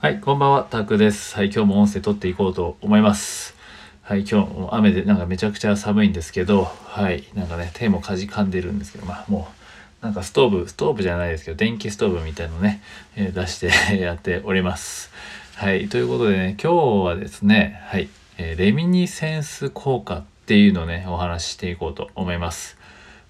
はい、こんばんは、タクです。はい、今日も音声撮っていこうと思います。はい、今日も雨でなんかめちゃくちゃ寒いんですけど、はい、なんかね、手もかじかんでるんですけど、まあもう、なんかストーブ、ストーブじゃないですけど、電気ストーブみたいのね、えー、出して やっております。はい、ということでね、今日はですね、はい、えー、レミニセンス効果っていうのをね、お話ししていこうと思います。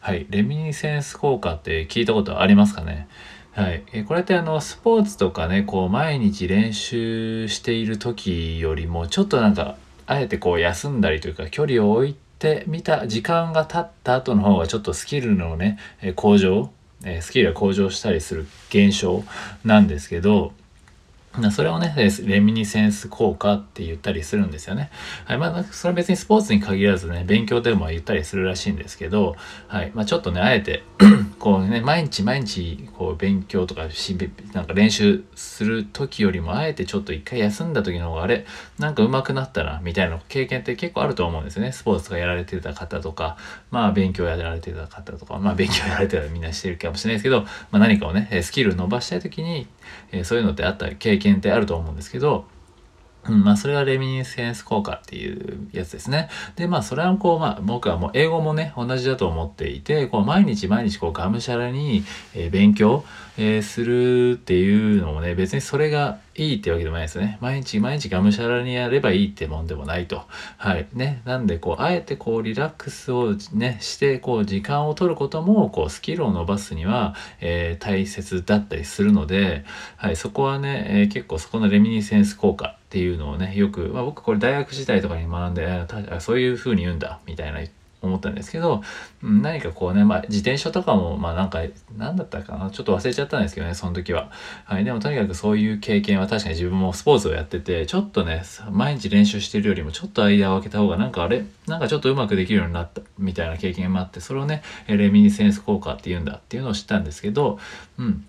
はい、レミニセンス効果って聞いたことありますかね？はい。えこれってあの、スポーツとかね、こう、毎日練習している時よりも、ちょっとなんか、あえてこう、休んだりというか、距離を置いてみた時間が経った後の方が、ちょっとスキルのね、向上、スキルが向上したりする現象なんですけど、それをね、レミニセンス効果って言ったりするんですよね。はい。まあ、それは別にスポーツに限らずね、勉強でも言ったりするらしいんですけど、はい。まあ、ちょっとね、あえて こうね、毎日毎日、こう、勉強とかし、なんか練習する時よりも、あえてちょっと一回休んだ時の方が、あれ、なんか上手くなったな、みたいな経験って結構あると思うんですよね。スポーツとかやられてた方とか、まあ、勉強やられてた方とか、まあ、勉強やられてたらみんなしてるかもしれないですけど、まあ、何かをね、スキル伸ばしたい時に、えそういうのってあった経験ってあると思うんですけど、うん、まあ、それがレミニセンス効果っていうやつですね。で、まあ、それはこう、まあ、僕はもう英語もね、同じだと思っていて、こう、毎日毎日こう、がむしゃらに、えー、勉強、えー、するっていうのもね、別にそれがいいってわけでもないですね。毎日毎日がむしゃらにやればいいってもんでもないと。はい。ね。なんで、こう、あえてこう、リラックスをね、して、こう、時間を取ることも、こう、スキルを伸ばすには、えー、大切だったりするので、はい。そこはね、え、結構そこのレミニセンス効果っていうのをね、よく、まあ、僕これ大学時代とかに学んで、そういう風に言うんだ、みたいな思ったんですけど、何かこうね、まあ、自転車とかも、まあなんか、何だったかなちょっと忘れちゃったんですけどね、その時は。はい。でもとにかくそういう経験は確かに自分もスポーツをやってて、ちょっとね、毎日練習してるよりもちょっと間を空けた方がなんかあれなんかちょっとうまくできるようになったみたいな経験もあって、それをね、レミニセンス効果って言うんだっていうのを知ったんですけど、うん。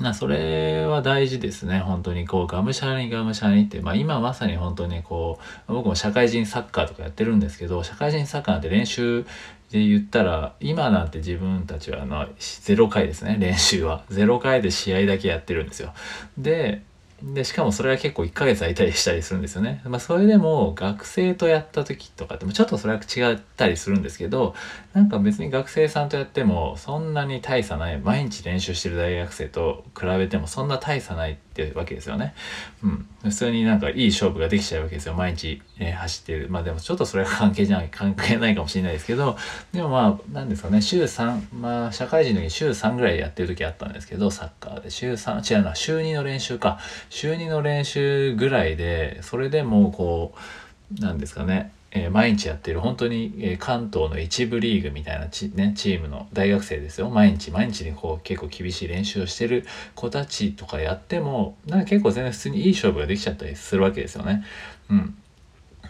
なそれは大事ですね。本当にこうがむしゃらにがむしゃらにって。まあ今まさに本当にこう僕も社会人サッカーとかやってるんですけど社会人サッカーなんて練習で言ったら今なんて自分たちはあの0回ですね。練習は。0回で試合だけやってるんですよ。でで、しかもそれは結構1ヶ月空いたりしたりするんですよね。まあそれでも学生とやった時とかってもちょっとそれは違ったりするんですけど、なんか別に学生さんとやってもそんなに大差ない、毎日練習してる大学生と比べてもそんな大差ないってわけですよね。うん。普通になんかいい勝負ができちゃうわけですよ。毎日、え、走ってる。まあでもちょっとそれは関係じゃない、関係ないかもしれないですけど、でもまあ、なんですかね、週3、まあ社会人の時週3ぐらいやってる時あったんですけど、サッカーで。週3、違うな、週2の練習か。週2の練習ぐらいで、それでもうこう、なんですかね、えー、毎日やってる本当に、えー、関東の一部リーグみたいなチ,、ね、チームの大学生ですよ毎日毎日にこう結構厳しい練習をしてる子たちとかやってもなんか結構全然普通にいい勝負ができちゃったりするわけですよね。うん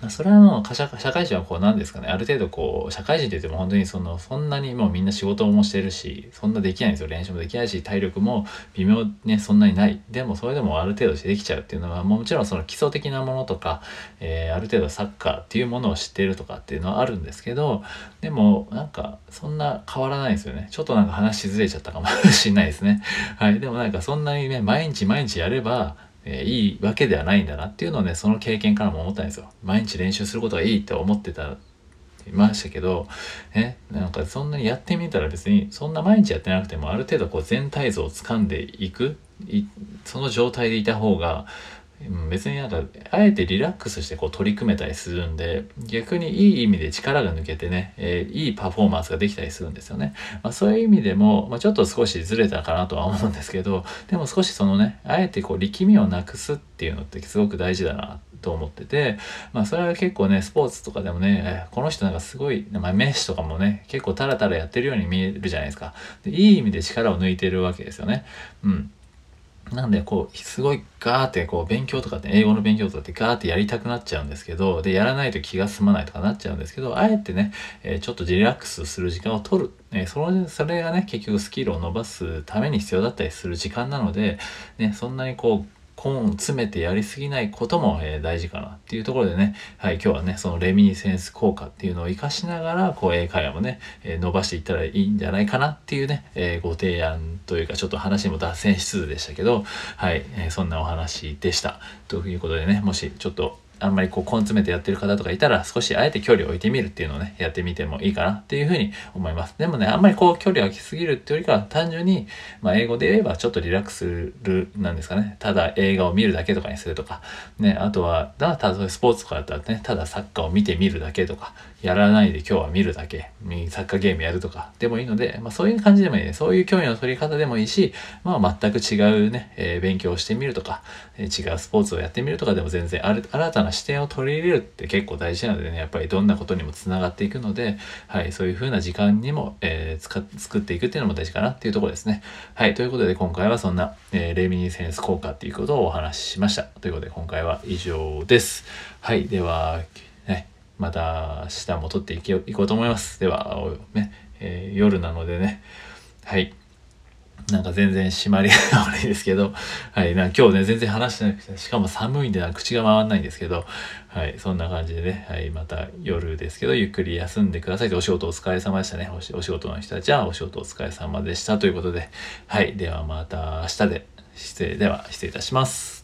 それはもう社会人はこうなんですかね。ある程度こう社会人って言っても本当にそのそんなにもうみんな仕事もしてるしそんなできないんですよ。練習もできないし体力も微妙ねそんなにない。でもそれでもある程度してできちゃうっていうのはもちろんその基礎的なものとか、え、ある程度サッカーっていうものを知ってるとかっていうのはあるんですけどでもなんかそんな変わらないですよね。ちょっとなんか話しずれちゃったかもしれないですね。はい。でもなんかそんなにね毎日毎日やればえー、いいわけではないんだなっていうのをねその経験からも思ったんですよ。毎日練習することがいいって思ってたいましたけど、ね、なんかそんなにやってみたら別にそんな毎日やってなくてもある程度こう全体像をつかんでいくその状態でいた方が別になんかあえてリラックスしてこう取り組めたりするんで逆にいい意味で力が抜けてね、えー、いいパフォーマンスができたりするんですよね、まあ、そういう意味でも、まあ、ちょっと少しずれたかなとは思うんですけどでも少しそのねあえてこう力みをなくすっていうのってすごく大事だなと思ってて、まあそれは結構ね、スポーツとかでもね、この人なんかすごい、まあ、メッシとかもね、結構タラタラやってるように見えるじゃないですか。でいい意味で力を抜いてるわけですよね。うん。なんで、こう、すごいガーって、こう、勉強とかって、英語の勉強とかってガーってやりたくなっちゃうんですけど、で、やらないと気が済まないとかなっちゃうんですけど、あえてね、え、ちょっとリラックスする時間を取る。え、その、それがね、結局スキルを伸ばすために必要だったりする時間なので、ね、そんなにこう、コーン詰めてやりすぎないことも、えー、大事かなっていうところでね、はい、今日はね、そのレミニセンス効果っていうのを活かしながら、こう、英会話もね、えー、伸ばしていったらいいんじゃないかなっていうね、えー、ご提案というか、ちょっと話も脱線しつつでしたけど、はい、えそんなお話でした。ということでね、もしちょっとあんまりこう根詰めてやってる方とかいたら少しあえて距離を置いてみるっていうのをねやってみてもいいかなっていうふうに思います。でもねあんまりこう距離を空きすぎるっていうよりかは単純に、まあ、英語で言えばちょっとリラックスするなんですかね。ただ映画を見るだけとかにするとか。ねあとはだただスポーツとかだったらねただサッカーを見てみるだけとか。やらないで今日は見るだけ。サッカーゲームやるとか。でもいいので、まあ、そういう感じでもいいね。そういう興味の取り方でもいいし、まあ、全く違うね、えー、勉強をしてみるとか、えー、違うスポーツをやってみるとかでも全然ある新たな視点を取り入れるって結構大事なのでねやっぱりどんなことにもつながっていくので、はい、そういう風な時間にも、えー、作っていくっていうのも大事かなっていうところですね。はいということで今回はそんな、えー、レミニセンス効果っていうことをお話ししました。ということで今回は以上です。はいでは、ね、また明日も撮っていこうと思います。では、ねえー、夜なのでねはいなんか全然締まりが悪いですけど、はい、な今日ね、全然話してなくて、しかも寒いんでな口が回んないんですけど、はい、そんな感じでね、はい、また夜ですけど、ゆっくり休んでくださいお仕事お疲れ様でしたね。お仕事の人たちはお仕事お疲れ様でしたということで、はい、ではまた明日で、失礼、では失礼いたします。